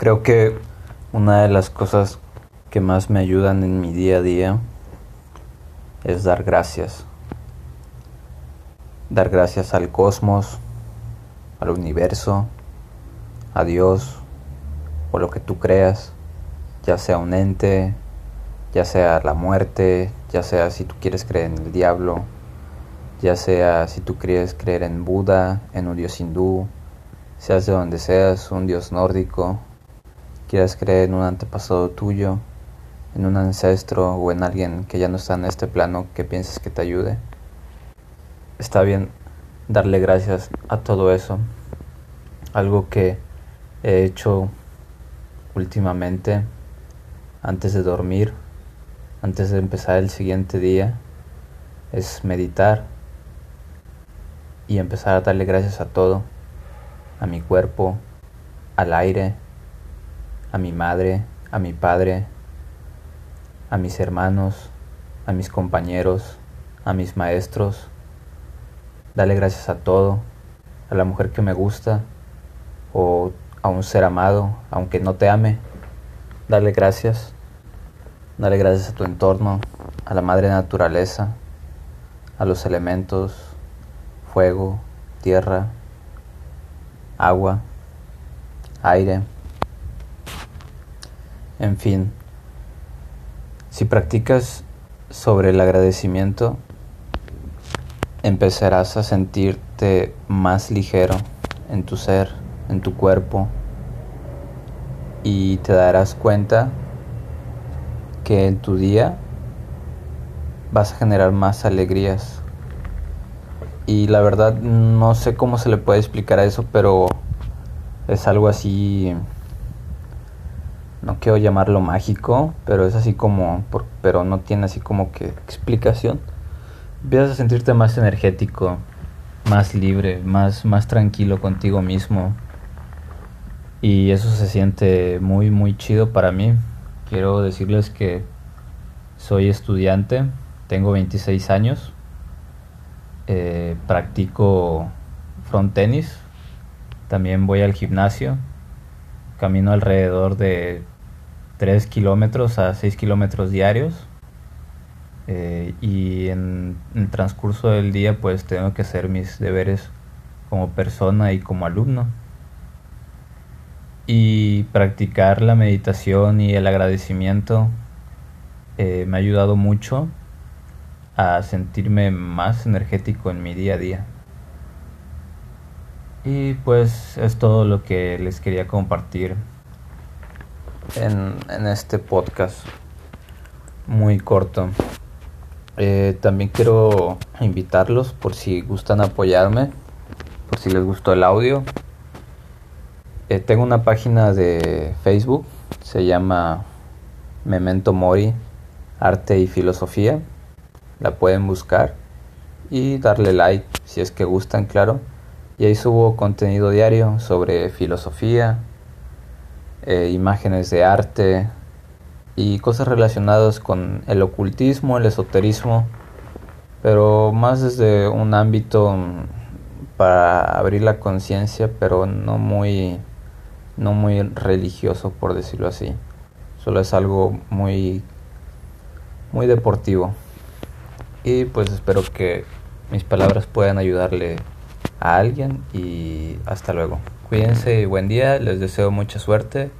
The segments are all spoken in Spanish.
Creo que una de las cosas que más me ayudan en mi día a día es dar gracias. Dar gracias al cosmos, al universo, a Dios o lo que tú creas, ya sea un ente, ya sea la muerte, ya sea si tú quieres creer en el diablo, ya sea si tú quieres creer en Buda, en un dios hindú, seas de donde seas, un dios nórdico, quieras creer en un antepasado tuyo, en un ancestro o en alguien que ya no está en este plano que pienses que te ayude. Está bien darle gracias a todo eso. Algo que he hecho últimamente antes de dormir, antes de empezar el siguiente día, es meditar y empezar a darle gracias a todo, a mi cuerpo, al aire, a mi madre, a mi padre, a mis hermanos, a mis compañeros, a mis maestros. Dale gracias a todo, a la mujer que me gusta o a un ser amado, aunque no te ame. Dale gracias. Dale gracias a tu entorno, a la madre naturaleza, a los elementos, fuego, tierra, agua, aire. En fin, si practicas sobre el agradecimiento, empezarás a sentirte más ligero en tu ser, en tu cuerpo, y te darás cuenta que en tu día vas a generar más alegrías. Y la verdad no sé cómo se le puede explicar a eso, pero es algo así no quiero llamarlo mágico, pero es así como, pero no tiene así como que explicación. Empiezas a sentirte más energético, más libre, más, más tranquilo contigo mismo. Y eso se siente muy, muy chido para mí. Quiero decirles que soy estudiante, tengo 26 años, eh, practico front tenis, también voy al gimnasio, camino alrededor de 3 kilómetros a 6 kilómetros diarios. Eh, y en, el transcurso del día pues tengo que hacer mis deberes como persona y como alumno. Y practicar la meditación y el agradecimiento eh, me ha ayudado mucho a sentirme más energético en mi día a día. Y pues es todo lo que les quería compartir en, este podcast muy corto. Eh, también quiero invitarlos por si gustan apoyarme, por si les gustó el audio. Eh, tengo una página de Facebook, se llama Memento Mori, Arte y Filosofía. La pueden buscar y darle like si es que gustan, claro. Y ahí subo contenido diario sobre filosofía, eh, imágenes de arte y cosas relacionadas con el ocultismo, el esoterismo, pero más desde un ámbito mm, para abrir la conciencia, pero no muy, no muy religioso, por decirlo así. Solo es algo muy, muy deportivo. Y pues espero que mis palabras puedan ayudarle a alguien y hasta luego. Cuídense y buen día, les deseo mucha suerte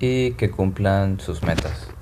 y que cumplan sus metas.